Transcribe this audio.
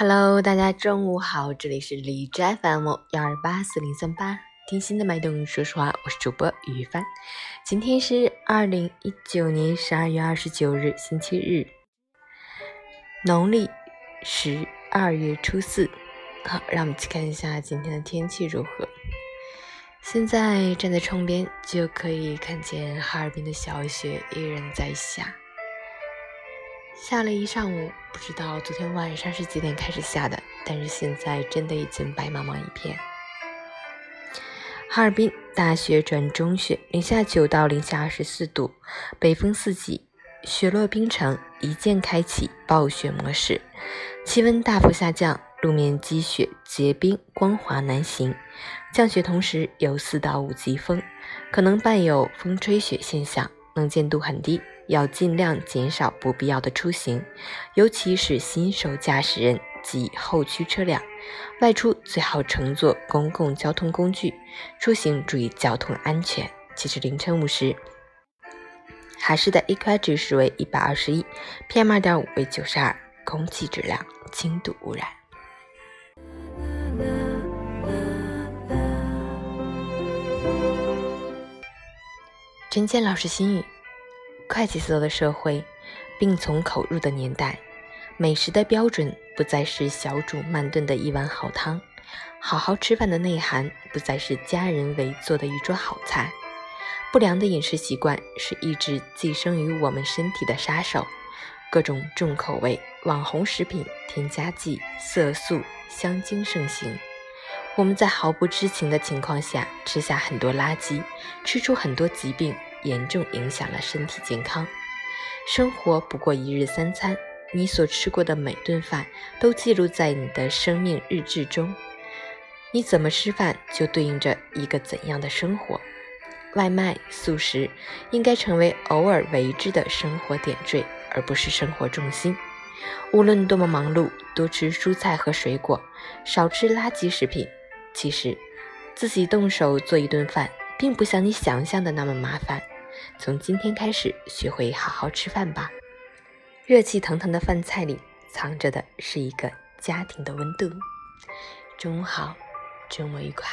Hello，大家中午好，这里是李斋 FM 幺二八四零三八，听心的脉动，说实话，我是主播于帆。今天是二零一九年十二月二十九日，星期日，农历十二月初四。好，让我们去看一下今天的天气如何。现在站在窗边，就可以看见哈尔滨的小雪依然在下。下了一上午，不知道昨天晚上是几点开始下的，但是现在真的已经白茫茫一片。哈尔滨大雪转中雪，零下九到零下二十四度，北风四级，雪落冰城一键开启暴雪模式，气温大幅下降，路面积雪结冰，光滑难行。降雪同时有四到五级风，可能伴有风吹雪现象，能见度很低。要尽量减少不必要的出行，尤其是新手驾驶人及后驱车辆。外出最好乘坐公共交通工具出行，注意交通安全。截至凌晨五时，哈市的 AQI 指数为一百二十一，PM 二点五为九十二，空气质量轻度污染。陈建老师心语。快节奏的社会，病从口入的年代，美食的标准不再是小煮慢炖的一碗好汤，好好吃饭的内涵不再是家人围坐的一桌好菜。不良的饮食习惯是一直寄生于我们身体的杀手，各种重口味、网红食品、添加剂、色素、香精盛行，我们在毫不知情的情况下吃下很多垃圾，吃出很多疾病。严重影响了身体健康。生活不过一日三餐，你所吃过的每顿饭都记录在你的生命日志中。你怎么吃饭，就对应着一个怎样的生活。外卖、速食应该成为偶尔为之的生活点缀，而不是生活重心。无论多么忙碌，多吃蔬菜和水果，少吃垃圾食品。其实，自己动手做一顿饭。并不像你想象的那么麻烦。从今天开始，学会好好吃饭吧。热气腾腾的饭菜里，藏着的是一个家庭的温度。中午好，周末愉快。